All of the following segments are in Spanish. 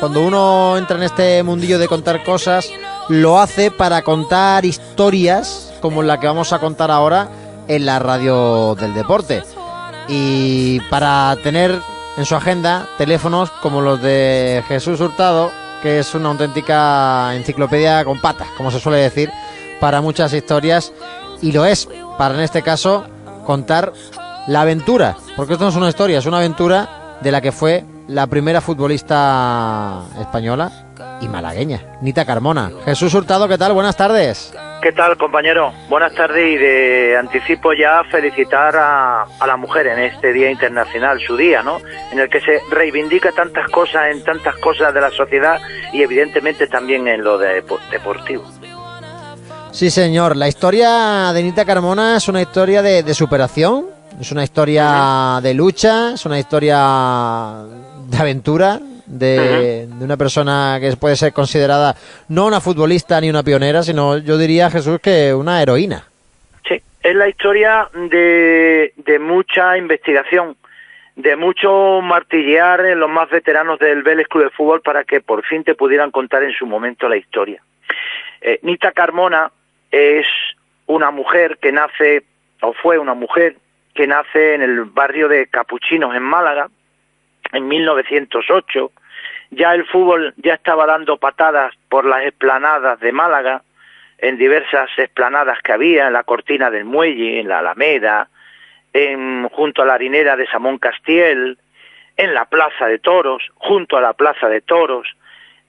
cuando uno entra en este mundillo de contar cosas, lo hace para contar historias como la que vamos a contar ahora en la radio del deporte. Y para tener en su agenda teléfonos como los de Jesús Hurtado, que es una auténtica enciclopedia con patas, como se suele decir, para muchas historias. Y lo es, para en este caso, contar la aventura, porque esto no es una historia, es una aventura de la que fue la primera futbolista española y malagueña, Nita Carmona. Jesús Hurtado, ¿qué tal? Buenas tardes. ¿Qué tal, compañero? Buenas tardes y de anticipo ya felicitar a, a, la mujer en este Día Internacional, su día, ¿no? En el que se reivindica tantas cosas en tantas cosas de la sociedad y evidentemente también en lo de, deportivo. Sí, señor. La historia de Nita Carmona es una historia de, de superación, es una historia de lucha, es una historia de aventura, de, de, una persona que puede ser considerada no una futbolista ni una pionera, sino yo diría, Jesús, que una heroína. Sí, es la historia de, de mucha investigación, de mucho martillear en los más veteranos del Vélez Club de Fútbol para que por fin te pudieran contar en su momento la historia. Eh, Nita Carmona es una mujer que nace, o fue una mujer que nace en el barrio de Capuchinos, en Málaga, en 1908. Ya el fútbol ya estaba dando patadas por las esplanadas de Málaga, en diversas esplanadas que había, en la Cortina del Muelle, en la Alameda, en, junto a la harinera de Samón Castiel, en la Plaza de Toros, junto a la Plaza de Toros,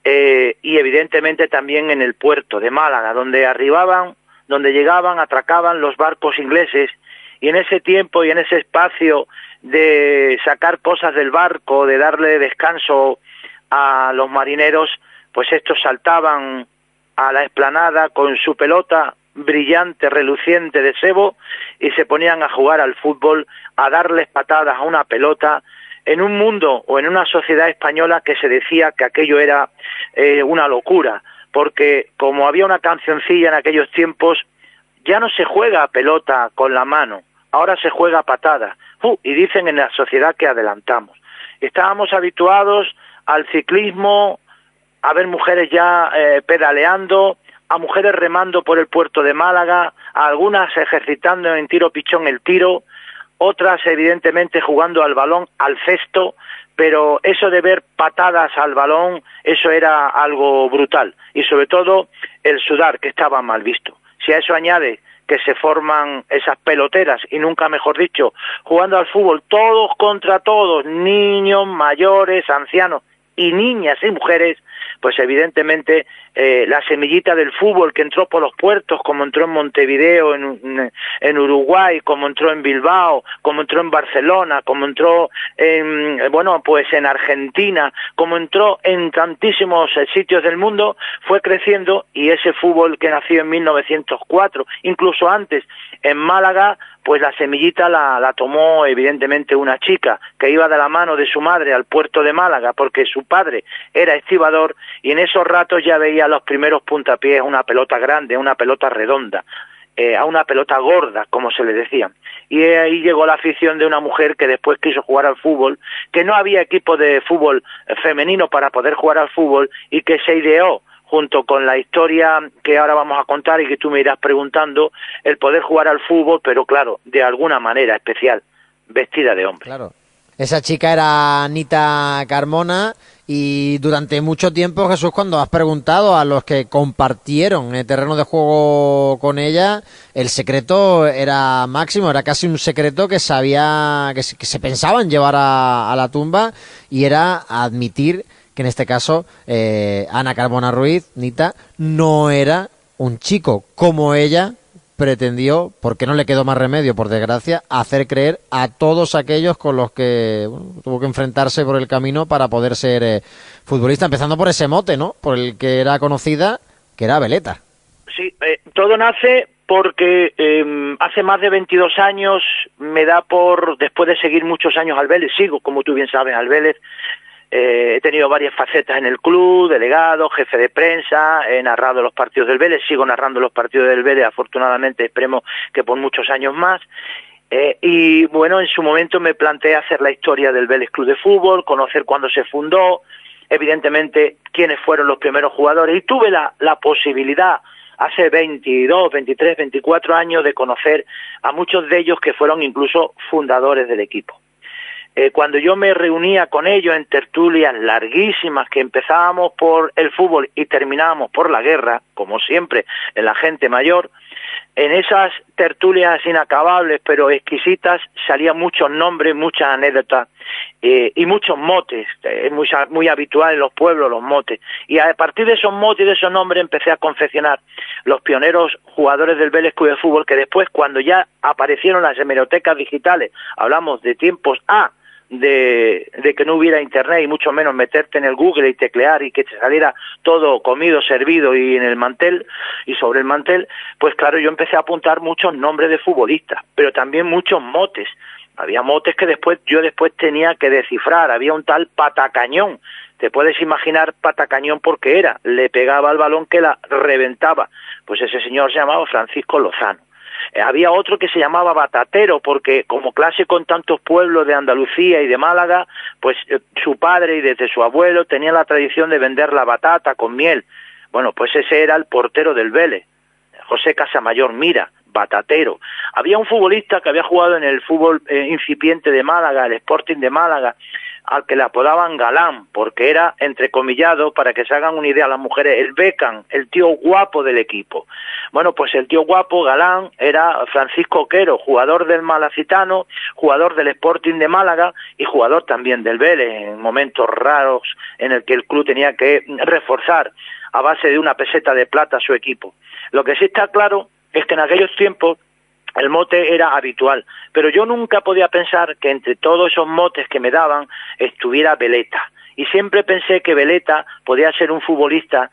eh, y evidentemente también en el puerto de Málaga, donde arribaban, donde llegaban, atracaban los barcos ingleses y en ese tiempo y en ese espacio de sacar cosas del barco, de darle descanso a los marineros, pues estos saltaban a la esplanada con su pelota brillante, reluciente de sebo y se ponían a jugar al fútbol, a darles patadas a una pelota en un mundo o en una sociedad española que se decía que aquello era eh, una locura, porque como había una cancioncilla en aquellos tiempos, ya no se juega a pelota con la mano, ahora se juega a patada. Uh, y dicen en la sociedad que adelantamos. Estábamos habituados al ciclismo, a ver mujeres ya eh, pedaleando, a mujeres remando por el puerto de Málaga, a algunas ejercitando en tiro pichón el tiro, otras evidentemente jugando al balón, al cesto, pero eso de ver patadas al balón, eso era algo brutal. Y sobre todo el sudar, que estaba mal visto. Si a eso añade que se forman esas peloteras, y nunca mejor dicho, jugando al fútbol todos contra todos, niños, mayores, ancianos y niñas y mujeres, pues evidentemente eh, la semillita del fútbol que entró por los puertos, como entró en Montevideo, en, en Uruguay, como entró en Bilbao, como entró en Barcelona, como entró en, bueno, pues en Argentina, como entró en tantísimos eh, sitios del mundo, fue creciendo y ese fútbol que nació en 1904, incluso antes en Málaga, pues la semillita la, la, tomó evidentemente una chica que iba de la mano de su madre al puerto de Málaga porque su padre era estibador y en esos ratos ya veía los primeros puntapiés una pelota grande, una pelota redonda, eh, a una pelota gorda, como se le decía. Y ahí llegó la afición de una mujer que después quiso jugar al fútbol, que no había equipo de fútbol femenino para poder jugar al fútbol y que se ideó junto con la historia que ahora vamos a contar y que tú me irás preguntando, el poder jugar al fútbol, pero claro, de alguna manera especial, vestida de hombre. Claro. Esa chica era Anita Carmona y durante mucho tiempo, Jesús, cuando has preguntado a los que compartieron el terreno de juego con ella, el secreto era máximo, era casi un secreto que sabía, que se, que se pensaban llevar a, a la tumba y era admitir en este caso eh, Ana Carbona Ruiz, Nita, no era un chico como ella pretendió, porque no le quedó más remedio, por desgracia, hacer creer a todos aquellos con los que bueno, tuvo que enfrentarse por el camino para poder ser eh, futbolista, empezando por ese mote, ¿no? Por el que era conocida, que era Veleta. Sí, eh, todo nace porque eh, hace más de 22 años me da por, después de seguir muchos años al Vélez, sigo, como tú bien sabes, al Vélez, eh, he tenido varias facetas en el club, delegado, jefe de prensa, he narrado los partidos del Vélez, sigo narrando los partidos del Vélez, afortunadamente esperemos que por muchos años más. Eh, y bueno, en su momento me planteé hacer la historia del Vélez Club de Fútbol, conocer cuándo se fundó, evidentemente quiénes fueron los primeros jugadores y tuve la, la posibilidad hace 22, 23, 24 años de conocer a muchos de ellos que fueron incluso fundadores del equipo. Eh, cuando yo me reunía con ellos en tertulias larguísimas que empezábamos por el fútbol y terminábamos por la guerra, como siempre en la gente mayor, en esas tertulias inacabables pero exquisitas salían muchos nombres, muchas anécdotas eh, y muchos motes. Es muy, muy habitual en los pueblos los motes. Y a partir de esos motes y de esos nombres empecé a confeccionar los pioneros jugadores del Vélez Club de Fútbol que después cuando ya aparecieron las hemerotecas digitales, hablamos de tiempos A, de, que no hubiera internet y mucho menos meterte en el Google y teclear y que te saliera todo comido, servido y en el mantel y sobre el mantel, pues claro, yo empecé a apuntar muchos nombres de futbolistas, pero también muchos motes. Había motes que después yo después tenía que descifrar, había un tal patacañón. Te puedes imaginar patacañón porque era, le pegaba al balón que la reventaba. Pues ese señor se llamaba Francisco Lozano. Eh, había otro que se llamaba Batatero, porque como clase con tantos pueblos de Andalucía y de Málaga, pues eh, su padre y desde su abuelo tenían la tradición de vender la batata con miel. Bueno, pues ese era el portero del Vélez, José Casamayor Mira, batatero. Había un futbolista que había jugado en el fútbol eh, incipiente de Málaga, el Sporting de Málaga, al que le apodaban Galán, porque era entrecomillado, para que se hagan una idea las mujeres, el Becan, el tío guapo del equipo. Bueno, pues el tío guapo, Galán, era Francisco Quero, jugador del Malacitano, jugador del Sporting de Málaga y jugador también del Vélez, en momentos raros en el que el club tenía que reforzar a base de una peseta de plata su equipo. Lo que sí está claro es que en aquellos tiempos el mote era habitual, pero yo nunca podía pensar que entre todos esos motes que me daban estuviera Veleta. Y siempre pensé que Veleta podía ser un futbolista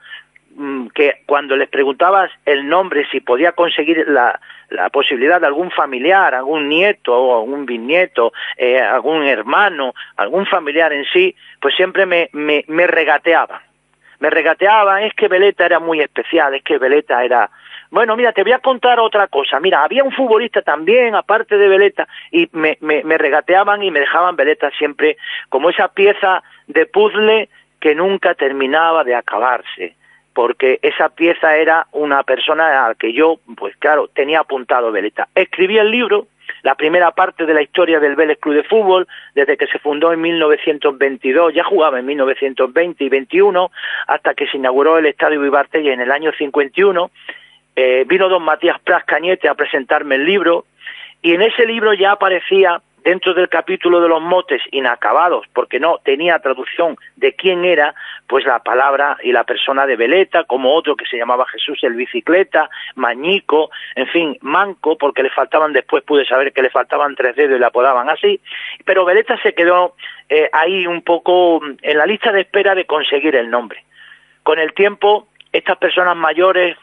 mm, que cuando les preguntabas el nombre, si podía conseguir la, la posibilidad de algún familiar, algún nieto o algún bisnieto, eh, algún hermano, algún familiar en sí, pues siempre me, me, me regateaban. Me regateaban, es que Veleta era muy especial, es que Veleta era, bueno, mira, te voy a contar otra cosa. Mira, había un futbolista también, aparte de Veleta, y me, me, me regateaban y me dejaban Veleta siempre como esa pieza de puzzle que nunca terminaba de acabarse porque esa pieza era una persona a la que yo, pues claro, tenía apuntado Veleta. Escribí el libro, la primera parte de la historia del Vélez Club de Fútbol, desde que se fundó en 1922, ya jugaba en 1920 y 21, hasta que se inauguró el Estadio Vivartella en el año 51, eh, vino don Matías Pras Cañete a presentarme el libro y en ese libro ya aparecía dentro del capítulo de los motes inacabados, porque no tenía traducción de quién era, pues la palabra y la persona de Veleta, como otro que se llamaba Jesús el bicicleta, Mañico, en fin, Manco, porque le faltaban después, pude saber que le faltaban tres dedos y le apodaban así, pero Veleta se quedó eh, ahí un poco en la lista de espera de conseguir el nombre. Con el tiempo, estas personas mayores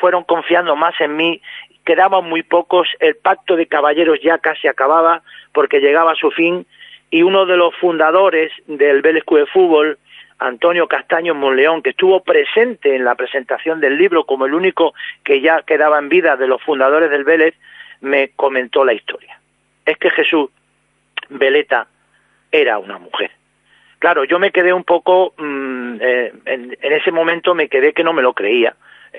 fueron confiando más en mí, quedaban muy pocos, el pacto de caballeros ya casi acababa porque llegaba a su fin y uno de los fundadores del Vélez Club de Fútbol, Antonio Castaño Monleón, que estuvo presente en la presentación del libro como el único que ya quedaba en vida de los fundadores del Vélez, me comentó la historia. Es que Jesús Veleta era una mujer. Claro, yo me quedé un poco, mm, eh, en, en, ese momento me quedé que no me lo creía,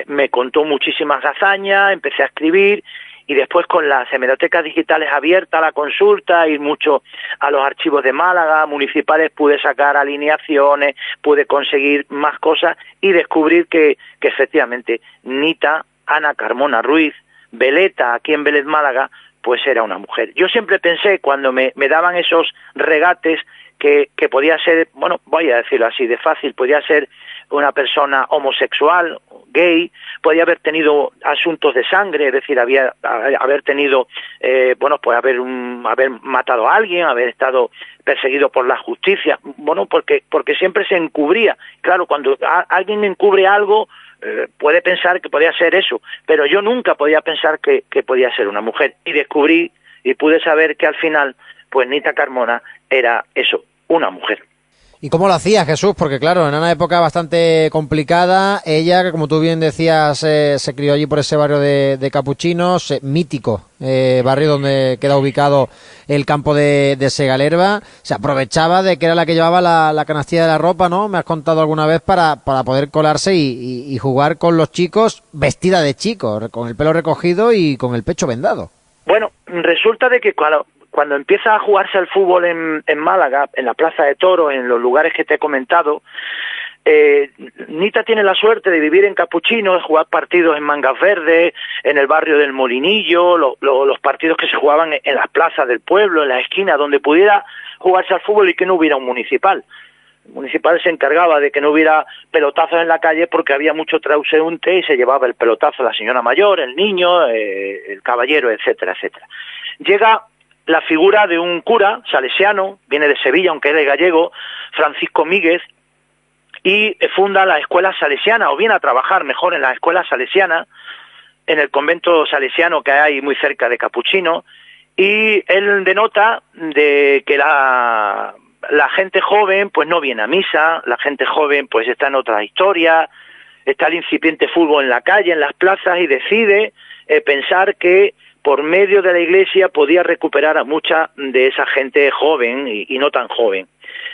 me contó muchísimas hazañas, empecé a escribir y después con las hemerotecas digitales abiertas la consulta, ir mucho a los archivos de Málaga, municipales, pude sacar alineaciones, pude conseguir más cosas y descubrir que, que efectivamente Nita, Ana Carmona Ruiz, Veleta, aquí en Vélez Málaga, pues era una mujer. Yo siempre pensé, cuando me, me daban esos regates, que, que podía ser, bueno, voy a decirlo así de fácil, podía ser una persona homosexual, gay, podía haber tenido asuntos de sangre, es decir, había haber tenido, eh, bueno, pues haber haber matado a alguien, haber estado perseguido por la justicia, bueno, porque porque siempre se encubría. Claro, cuando alguien encubre algo eh, puede pensar que podía ser eso, pero yo nunca podía pensar que podía ser una mujer y descubrí y pude saber que al final, pues Nita Carmona era eso, una mujer. ¿Y cómo lo hacía Jesús? Porque claro, en una época bastante complicada, ella, que como tú bien decías, eh, se crió allí por ese barrio de, Capuchinos, eh, mítico, eh, barrio donde queda ubicado el campo de, Segalerba, se aprovechaba de que era la que llevaba la, canastilla de la ropa, ¿no? Me has contado alguna vez para, para poder colarse y, jugar con los chicos vestida de chico, con el pelo recogido y con el pecho vendado. Bueno, resulta de que cuando, cuando empieza a jugarse el fútbol en, Málaga, en la Plaza de Toros, en los lugares que te he comentado, eh, Nita tiene la suerte de vivir en Capuchino, de jugar partidos en Mangas Verdes, en el barrio del Molinillo, los partidos que se jugaban en, las plazas del pueblo, en la esquina, donde pudiera jugarse al fútbol y que no hubiera un municipal. El municipal se encargaba de que no hubiera pelotazos en la calle porque había mucho trauseunte y se llevaba el pelotazo la señora mayor, el niño, eh, el caballero, etcétera, etcétera. Llega la figura de un cura salesiano, viene de Sevilla, aunque es de gallego, Francisco Míguez, y funda la escuela salesiana, o viene a trabajar mejor en la escuela salesiana, en el convento salesiano que hay muy cerca de Capuchino, y él denota de que la, gente joven pues no viene a misa, la gente joven pues está en otra historia, está el incipiente fútbol en la calle, en las plazas, y decide eh, pensar que por medio de la iglesia podía recuperar a mucha de esa gente joven y, no tan joven.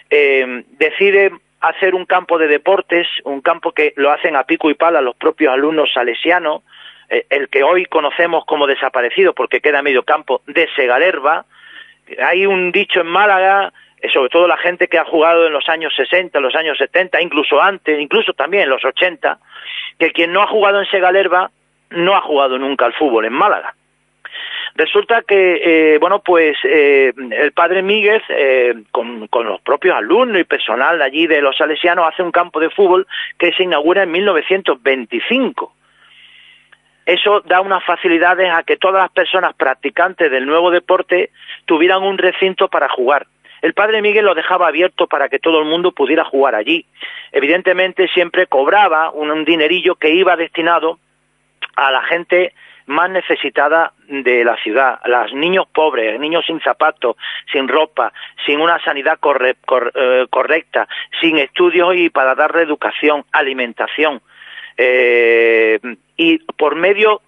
Eh, decide hacer un campo de deportes, un campo que lo hacen a pico y pala los propios alumnos salesianos, eh, el que hoy conocemos como desaparecido porque queda medio campo de Segalerba. Hay un dicho en Málaga, eh, sobre todo la gente que ha jugado en los años 60, los años 70, incluso antes, incluso también en los 80, que quien no ha jugado en Segalerba no ha jugado nunca al fútbol en Málaga. Resulta que, eh, bueno, pues eh, el padre Míguez, eh, con, los propios alumnos y personal allí de los salesianos, hace un campo de fútbol que se inaugura en 1925. Eso da unas facilidades a que todas las personas practicantes del nuevo deporte tuvieran un recinto para jugar. El padre Miguel lo dejaba abierto para que todo el mundo pudiera jugar allí. Evidentemente siempre cobraba un dinerillo que iba destinado a la gente más necesitada de la ciudad, los niños pobres, niños sin zapatos, sin ropa, sin una sanidad eh, correcta, sin estudios y para darle educación, alimentación. Eh, y por medio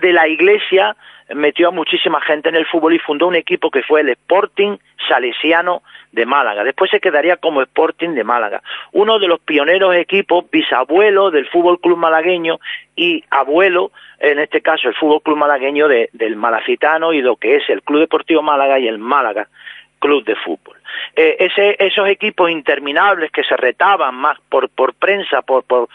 de la iglesia metió a muchísima gente en el fútbol y fundó un equipo que fue el Sporting Salesiano de Málaga. Después se quedaría como Sporting de Málaga. Uno de los pioneros equipos, bisabuelo del Fútbol Club Malagueño y abuelo, en este caso el Fútbol Club Malagueño del Malacitano y lo que es el Club Deportivo Málaga y el Málaga Club de Fútbol. Eh, ese, esos equipos interminables que se retaban más por, por prensa, por, por,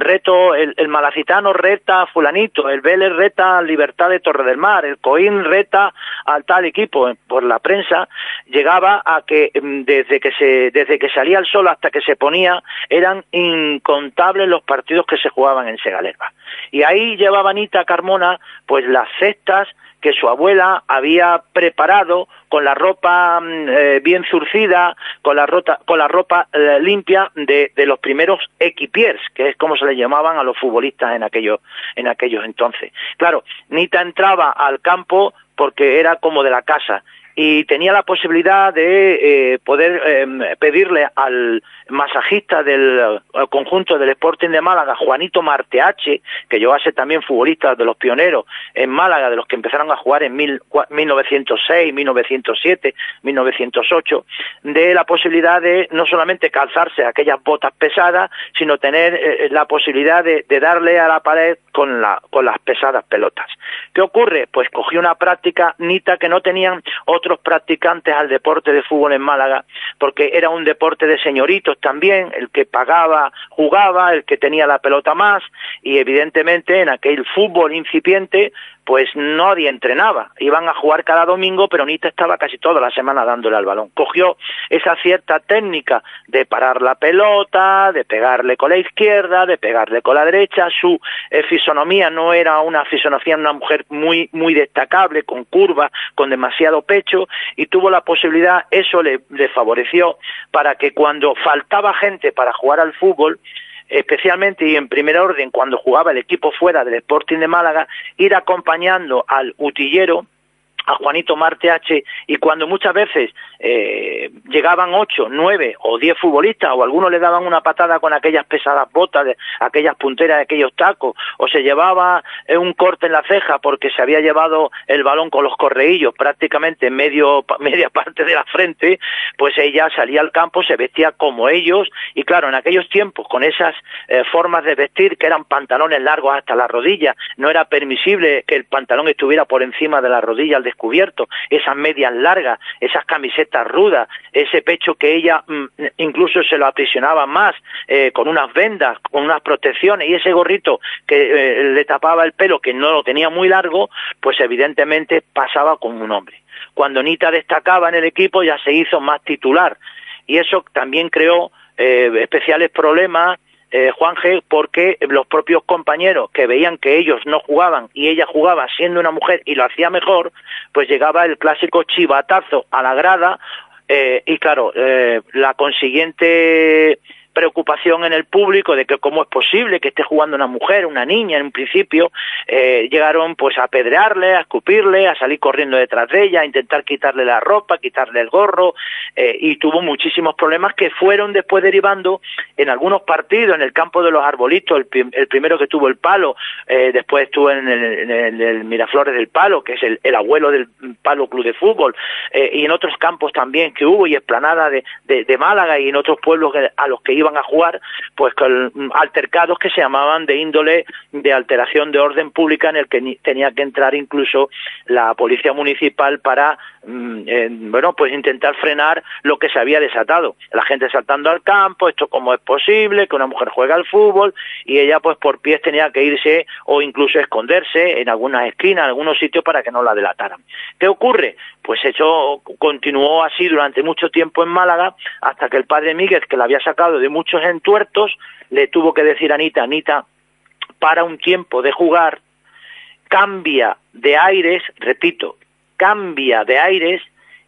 reto, el, Malacitano reta a fulanito, el Vélez reta a Libertad de Torre del Mar, el Coín reta al tal equipo, eh, por la prensa, llegaba a que mm, desde que se, desde que salía el sol hasta que se ponía, eran incontables los partidos que se jugaban en Segalerba. Y ahí llevaba Anita Carmona, pues las cestas que su abuela había preparado con la ropa mm, eh, bien zurcida, con la, con la ropa eh, limpia de, los primeros equipiers, que es como se le llamaban a los futbolistas en aquellos, en aquellos entonces. Claro, Nita entraba al campo porque era como de la casa y tenía la posibilidad de eh, poder em, pedirle al masajista del conjunto del Sporting de Málaga, Juanito Marteache, que yo hace también futbolista de los pioneros en Málaga, de los que empezaron a jugar en mil, 1906, 1907, 1908, de la posibilidad de no solamente calzarse aquellas botas pesadas, sino tener eh, la posibilidad de, de, darle a la pared con, la, con las pesadas pelotas. ¿Qué ocurre? Pues cogió una práctica nita que no tenían otros practicantes al deporte de fútbol en Málaga, porque era un deporte de señoritos también, el que pagaba jugaba, el que tenía la pelota más, y evidentemente en aquel fútbol incipiente pues nadie entrenaba. Iban a jugar cada domingo, pero Nita estaba casi toda la semana dándole al balón. Cogió esa cierta técnica de parar la pelota, de pegarle con la izquierda, de pegarle con la derecha. Su fisonomía no era una fisonomía de una mujer muy, muy destacable, con curva, con demasiado pecho, y tuvo la posibilidad, eso le favoreció, para que cuando faltaba gente para jugar al fútbol, especialmente y en primer orden cuando jugaba el equipo fuera del Sporting de Málaga, ir acompañando al utillero a Juanito Marte H y cuando muchas veces eh, llegaban ocho, nueve o diez futbolistas o algunos le daban una patada con aquellas pesadas botas, de, aquellas punteras de aquellos tacos o se llevaba eh, un corte en la ceja porque se había llevado el balón con los correillos prácticamente en medio, media parte de la frente, pues ella salía al campo, se vestía como ellos y claro, en aquellos tiempos con esas eh, formas de vestir que eran pantalones largos hasta la rodilla, no era permisible que el pantalón estuviera por encima de la rodilla al descubierto, esas medias largas, esas camisetas rudas, ese pecho que ella mm, incluso se lo aprisionaba más eh, con unas vendas, con unas protecciones y ese gorrito que eh, le tapaba el pelo que no lo tenía muy largo, pues evidentemente pasaba como un hombre. Cuando Nita destacaba en el equipo ya se hizo más titular y eso también creó eh, especiales problemas eh, Juan porque los propios compañeros que veían que ellos no jugaban y ella jugaba siendo una mujer y lo hacía mejor, pues llegaba el clásico chivatazo a la grada eh, y claro, eh, la consiguiente preocupación en el público de que cómo es posible que esté jugando una mujer, una niña en un principio, eh, llegaron pues a apedrearle, a escupirle, a salir corriendo detrás de ella, a intentar quitarle la ropa, quitarle el gorro, eh, y tuvo muchísimos problemas que fueron después derivando en algunos partidos, en el campo de los arbolitos, el, primero que tuvo el palo, eh, después estuvo en el, Miraflores del Palo, que es el, abuelo del Palo Club de Fútbol, y en otros campos también que hubo, y esplanada de, de Málaga y en otros pueblos a los que iba iban a jugar pues con altercados que se llamaban de índole de alteración de orden pública en el que tenía que entrar incluso la policía municipal para bueno pues intentar frenar lo que se había desatado. La gente saltando al campo esto cómo es posible que una mujer juega al fútbol y ella pues por pies tenía que irse o incluso esconderse en algunas esquinas en algunos sitios para que no la delataran. Qué ocurre pues eso continuó así durante mucho tiempo en Málaga hasta que el padre Miguel que la había sacado de muchos entuertos, le tuvo que decir a Anita, Anita, para un tiempo de jugar, cambia de aires, repito, cambia de aires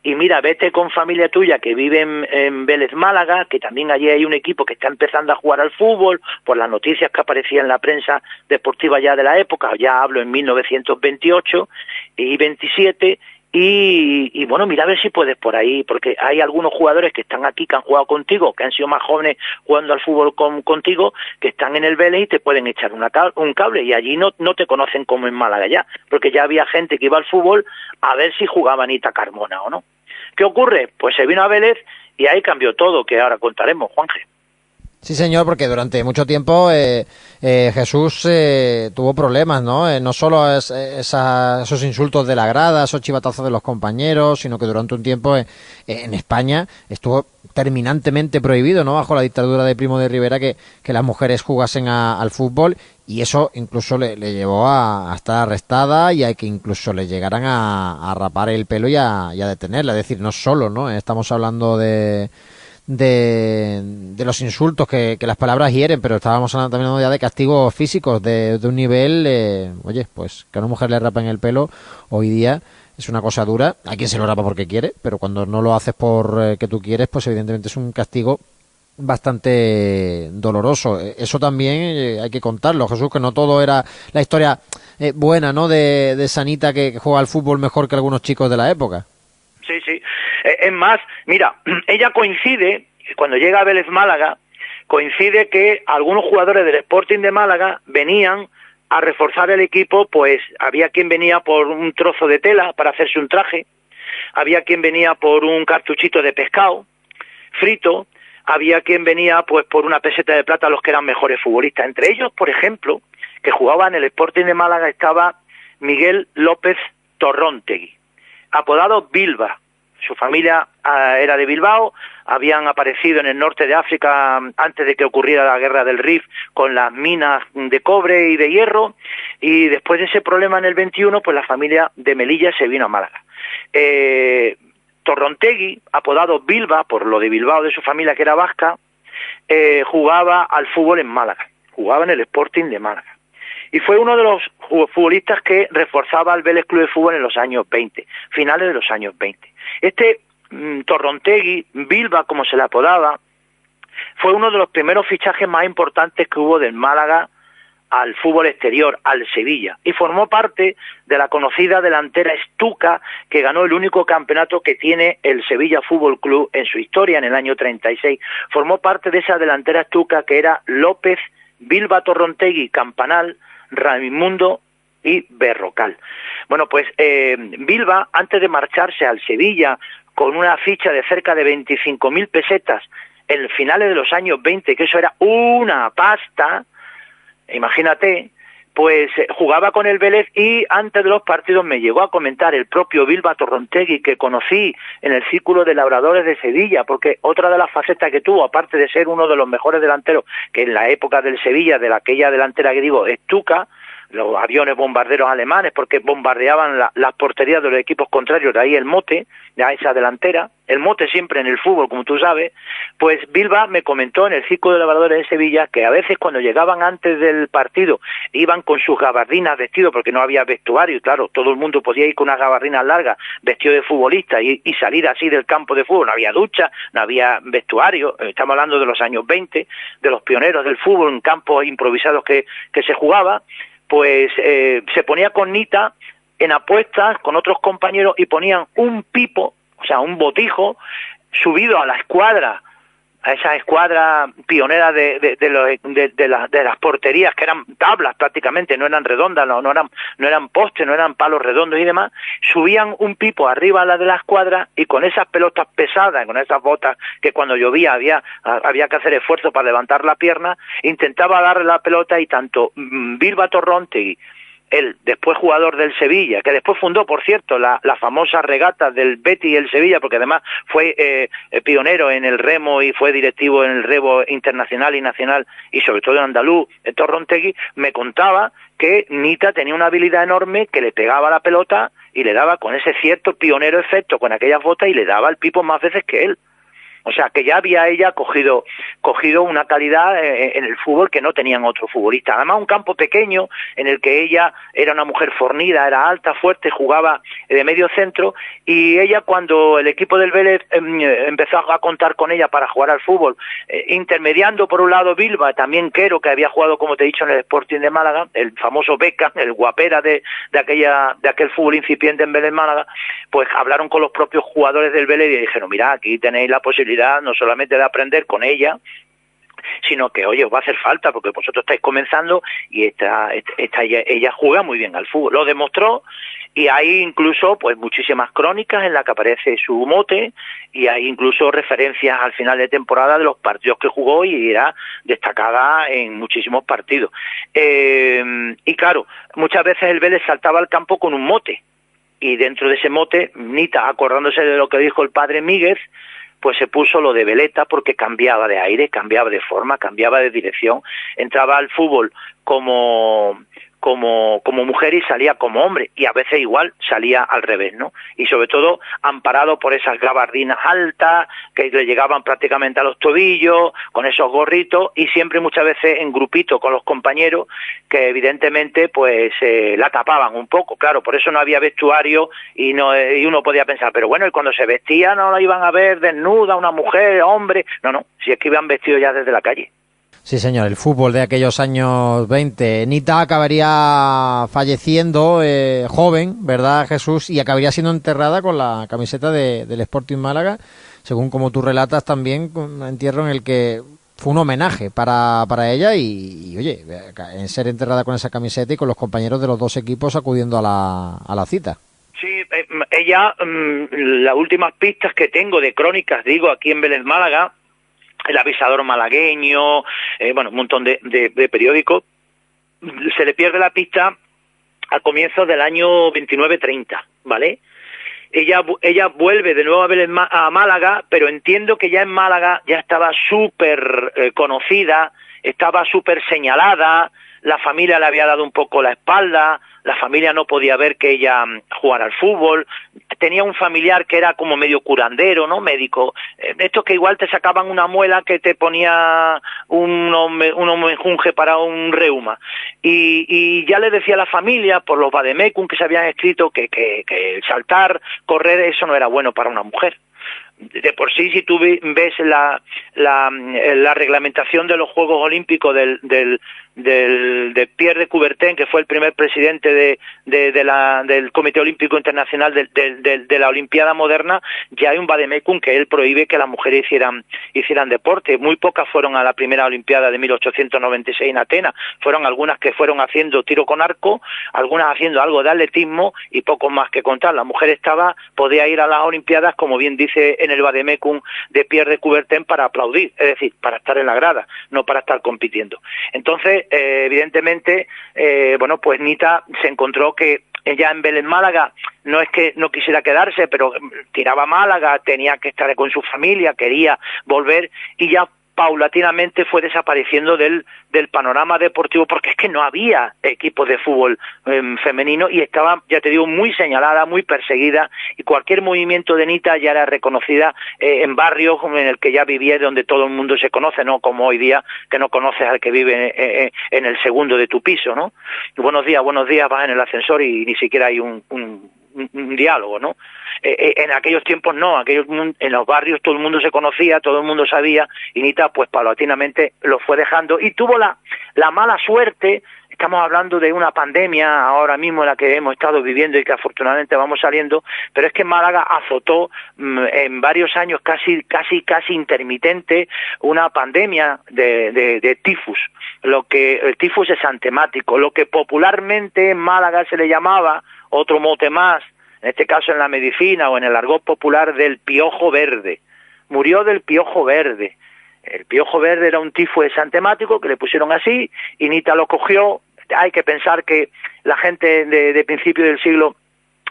y mira, vete con familia tuya que vive en, Vélez Málaga, que también allí hay un equipo que está empezando a jugar al fútbol, por las noticias que aparecían en la prensa deportiva ya de la época, ya hablo en 1928 y 27, y, bueno, mira a ver si puedes por ahí, porque hay algunos jugadores que están aquí, que han jugado contigo, que han sido más jóvenes jugando al fútbol con, contigo, que están en el Vélez y te pueden echar un cable y allí no, no te conocen como en Málaga ya, porque ya había gente que iba al fútbol a ver si jugaba Anita Carmona o no. ¿Qué ocurre? Pues se vino a Vélez y ahí cambió todo, que ahora contaremos, Juanje. Sí, señor, porque durante mucho tiempo eh, eh, Jesús eh, tuvo problemas, ¿no? no solo esos insultos de la grada, esos chivatazos de los compañeros, sino que durante un tiempo en España estuvo terminantemente prohibido, ¿no? Bajo la dictadura de Primo de Rivera que, las mujeres jugasen al fútbol y eso incluso le, llevó a, estar arrestada y a que incluso le llegaran a, rapar el pelo y a, y a detenerla. Es decir, no solo, ¿no? Estamos hablando de de, los insultos que, que, las palabras hieren, pero estábamos hablando también ya de castigos físicos de, de un nivel, eh, oye, pues que a una mujer le rapen el pelo hoy día es una cosa dura. Hay quien se lo rapa porque quiere, pero cuando no lo haces por eh, que tú quieres, pues evidentemente es un castigo bastante doloroso. Eh, eso también hay que contarlo, Jesús, que no todo era la historia buena, ¿no? De, de Sanita que juega al fútbol mejor que algunos chicos de la época. Sí, sí. Eh, es más, mira, ella coincide, cuando llega a Vélez Málaga, coincide que algunos jugadores del Sporting de Málaga venían a reforzar el equipo, pues había quien venía por un trozo de tela para hacerse un traje, había quien venía por un cartuchito de pescado frito, había quien venía pues por una peseta de plata los que eran mejores futbolistas. Entre ellos, por ejemplo, que jugaba en el Sporting de Málaga estaba Miguel López Torrontegui, apodado Bilba, su familia ah, era de Bilbao, habían aparecido en el norte de África mm, antes de que ocurriera la guerra del Rif con las minas de cobre y de hierro, y después de ese problema en el 21, pues la familia de Melilla se vino a Málaga. Eh, Torrontegui, apodado Bilba, por lo de Bilbao de su familia que era vasca, eh, jugaba al fútbol en Málaga, jugaba en el Sporting de Málaga y fue uno de los futbolistas que reforzaba al Vélez Club de Fútbol en los años 20, finales de los años 20. Este mm, Torrontegui, Bilba como se le apodaba, fue uno de los primeros fichajes más importantes que hubo del Málaga al fútbol exterior, al Sevilla, y formó parte de la conocida delantera Estuca, que ganó el único campeonato que tiene el Sevilla Fútbol Club en su historia en el año 36. Formó parte de esa delantera Estuca que era López, Bilba Torrontegui, Campanal, Raimundo y Berrocal. Bueno, pues eh, Bilba, antes de marcharse al Sevilla con una ficha de cerca de 25.000 pesetas en finales de los años 20, que eso era una pasta, imagínate, pues eh, jugaba con el Vélez y antes de los partidos me llegó a comentar el propio Bilba Torrontegui que conocí en el círculo de labradores de Sevilla, porque otra de las facetas que tuvo, aparte de ser uno de los mejores delanteros, que en la época del Sevilla, de aquella delantera que digo, Estuca, los aviones bombarderos alemanes porque bombardeaban las porterías de los equipos contrarios, de ahí el mote, de esa delantera, el mote siempre en el fútbol, como tú sabes, pues Bilba me comentó en el Circo de Lavadores de Sevilla que a veces cuando llegaban antes del partido iban con sus gabardinas vestidos porque no había vestuario, y claro, todo el mundo podía ir con unas gabardinas largas vestido de futbolista y, y salir así del campo de fútbol, no había ducha, no había vestuario, estamos hablando de los años 20, de los pioneros del fútbol en campos improvisados que, que se jugaba, pues eh, se ponía con Nita en apuestas con otros compañeros y ponían un pipo, o sea, un botijo, subido a la escuadra, a esa escuadra pionera de, de, de, de, las porterías, que eran tablas prácticamente, no eran redondas, no, eran, no eran postes, no eran palos redondos y demás, subían un pipo arriba a la de la escuadra y con esas pelotas pesadas, con esas botas que cuando llovía había, había que hacer esfuerzo para levantar la pierna, intentaba darle la pelota y tanto mm, Bilba Torronte el después jugador del Sevilla, que después fundó, por cierto, la, famosa regata del Betty y el Sevilla, porque además fue eh, eh, pionero en el remo y fue directivo en el remo internacional y nacional y sobre todo en andaluz, Torrontegui, me contaba que Nita tenía una habilidad enorme que le pegaba la pelota y le daba con ese cierto pionero efecto con aquellas botas y le daba el pipo más veces que él. O sea, que ya había ella cogido, cogido una calidad eh, eh, en el fútbol que no tenían otros futbolistas. Además, un campo pequeño en el que ella era una mujer fornida, era alta, fuerte, jugaba de medio centro y ella cuando el equipo del Vélez em, empezó a contar con ella para jugar al fútbol, eh, intermediando por un lado Bilba, también Quero, que había jugado, como te he dicho, en el Sporting de Málaga, el famoso Beca, el guapera de, de, aquella, de aquel fútbol incipiente en Vélez Málaga, pues hablaron con los propios jugadores del Vélez y dijeron, mira, aquí tenéis la posibilidad no solamente de aprender con ella, sino que, oye, os va a hacer falta porque vosotros estáis comenzando y esta, esta, ella, juega muy bien al fútbol. Lo demostró y hay incluso pues muchísimas crónicas en las que aparece su mote y hay incluso referencias al final de temporada de los partidos que jugó y era destacada en muchísimos partidos. Eh, y claro, muchas veces el Vélez saltaba al campo con un mote y dentro de ese mote, Nita, acordándose de lo que dijo el padre Míguez, pues se puso lo de veleta porque cambiaba de aire, cambiaba de forma, cambiaba de dirección, entraba al fútbol como como, como mujer y salía como hombre, y a veces igual salía al revés, ¿no? Y sobre todo amparado por esas gabardinas altas que le llegaban prácticamente a los tobillos, con esos gorritos, y siempre muchas veces en grupito con los compañeros, que evidentemente pues eh, la tapaban un poco, claro, por eso no había vestuario y, no, y uno podía pensar, pero bueno, y cuando se vestía no la iban a ver desnuda, una mujer, hombre, no, no, si es que iban vestidos ya desde la calle. Sí, señor, el fútbol de aquellos años 20. Nita acabaría falleciendo eh, joven, ¿verdad, Jesús? Y acabaría siendo enterrada con la camiseta de, del Sporting Málaga, según como tú relatas también, un entierro en el que fue un homenaje para, para ella y, oye, en ser enterrada con esa camiseta y con los compañeros de los dos equipos acudiendo a la, a la cita. Sí, eh, ella, mm, las últimas pistas que tengo de crónicas, digo, aquí en Vélez Málaga, el avisador malagueño, eh, bueno, un montón de, de, periódicos, se le pierde la pista al comienzo del año 29-30, ¿vale? Ella, ella vuelve de nuevo a, a Málaga, pero entiendo que ya en Málaga ya estaba súper eh, conocida, estaba súper señalada, la familia le había dado un poco la espalda, la familia no podía ver que ella mm, jugara al fútbol, tenía un familiar que era como medio curandero, ¿no? Médico, eh, estos que igual te sacaban una muela que te ponía un, un menjunje para un reuma. Y, y, ya le decía a la familia, por los vademecum que se habían escrito, que, que, saltar, correr, eso no era bueno para una mujer. de por sí, si tú ves la, la, la reglamentación de los Juegos Olímpicos del, del, del, de Pierre de Coubertin, que fue el primer presidente de, de, la, del Comité Olímpico Internacional de, la Olimpiada Moderna, ya hay un vademecum que él prohíbe que las mujeres hicieran, hicieran deporte. Muy pocas fueron a la primera Olimpiada de 1896 en Atenas. Fueron algunas que fueron haciendo tiro con arco, algunas haciendo algo de atletismo y poco más que contar. La mujer estaba, podía ir a las Olimpiadas, como bien dice en el vademecum de Pierre de Coubertin, para aplaudir, es decir, para estar en la grada, no para estar compitiendo. Entonces, eh, evidentemente, eh, bueno, pues Nita se encontró que ella en Vélez Málaga no es que no quisiera quedarse, pero tiraba Málaga, tenía que estar con su familia, quería volver y ya paulatinamente fue desapareciendo del, del panorama deportivo porque es que no había equipos de fútbol em, femenino y estaba, ya te digo, muy señalada, muy perseguida y cualquier movimiento de Nita ya era reconocida eh, en barrios en el que ya vivía donde todo el mundo se conoce, no como hoy día que no conoces al que vive eh, eh, en el segundo de tu piso, ¿no? buenos días, buenos días, vas en el ascensor y ni siquiera hay un, un, un diálogo, ¿no? Eh, eh, en aquellos tiempos no, aquellos, en los barrios todo el mundo se conocía, todo el mundo sabía, y Nita pues paulatinamente lo fue dejando y tuvo la, la mala suerte estamos hablando de una pandemia ahora mismo en la que hemos estado viviendo y que afortunadamente vamos saliendo, pero es que Málaga azotó mm, en varios años casi, casi, casi intermitente una pandemia de, de, de tifus, lo que el tifus es antemático, lo que popularmente en Málaga se le llamaba otro mote más en este caso en la medicina o en el argot popular, del piojo verde. Murió del piojo verde. El piojo verde era un tifo antemático que le pusieron así y Nita lo cogió. Hay que pensar que la gente de, de principio del siglo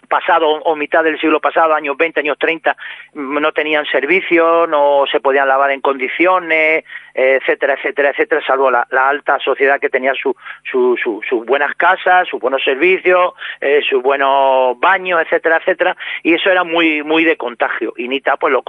pasado o mitad del siglo pasado, años 20, años 30, mm, no tenían servicio, no se podían lavar en condiciones, etcétera, etcétera, etcétera, salvo la, alta sociedad que tenía sus buenas casas, sus buenos servicios, eh, sus buenos baños, etcétera, etcétera, y eso era muy muy de contagio. Y Nita pues lo,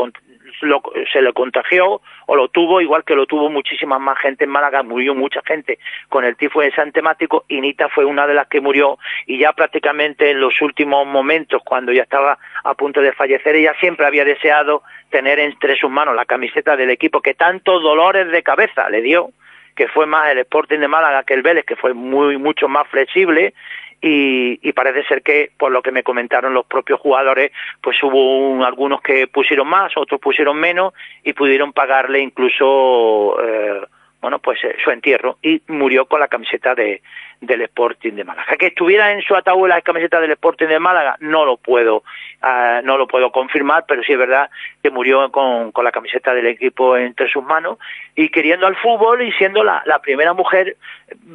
se le contagió o lo tuvo, igual que lo tuvo muchísima más gente en Málaga, murió mucha gente con el tifo temático y Nita fue una de las que murió y ya prácticamente en los últimos momentos, cuando ya estaba a punto de fallecer, ella siempre había deseado tener entre sus manos la camiseta del equipo que tantos dolores de cabeza le dio, que fue más el Sporting de Málaga que el Vélez, que fue muy mucho más flexible y, parece ser que, por lo que me comentaron los propios jugadores, pues hubo algunos que pusieron más, otros pusieron menos y pudieron pagarle incluso eh, bueno, pues eh, su entierro y murió con la camiseta de, del Sporting de Málaga. Que estuviera en su ataúd la camiseta del Sporting de Málaga, no lo puedo, ah, no lo puedo confirmar, pero sí es verdad que murió con, con, la camiseta del equipo entre sus manos y queriendo al fútbol y siendo la, la primera mujer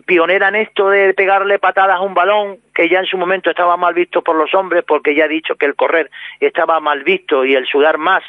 pionera en esto de pegarle patadas a un balón, que ya en su momento estaba mal visto por los hombres, porque ya he dicho que el correr estaba mal visto y el sudar más,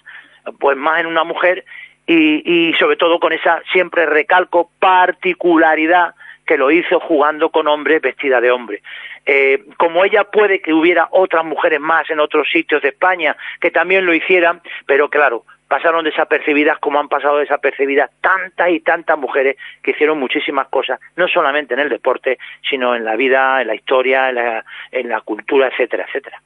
pues más en una mujer, y, sobre todo con esa, siempre recalco, particularidad que lo hizo jugando con hombres vestida de hombre. Eh, como ella puede que hubiera otras mujeres más en otros sitios de España que también lo hicieran, pero claro, pasaron desapercibidas como han pasado desapercibidas tantas y tantas mujeres que hicieron muchísimas cosas, no solamente en el deporte, sino en la vida, en la historia, en la, en la cultura, etcétera, etcétera.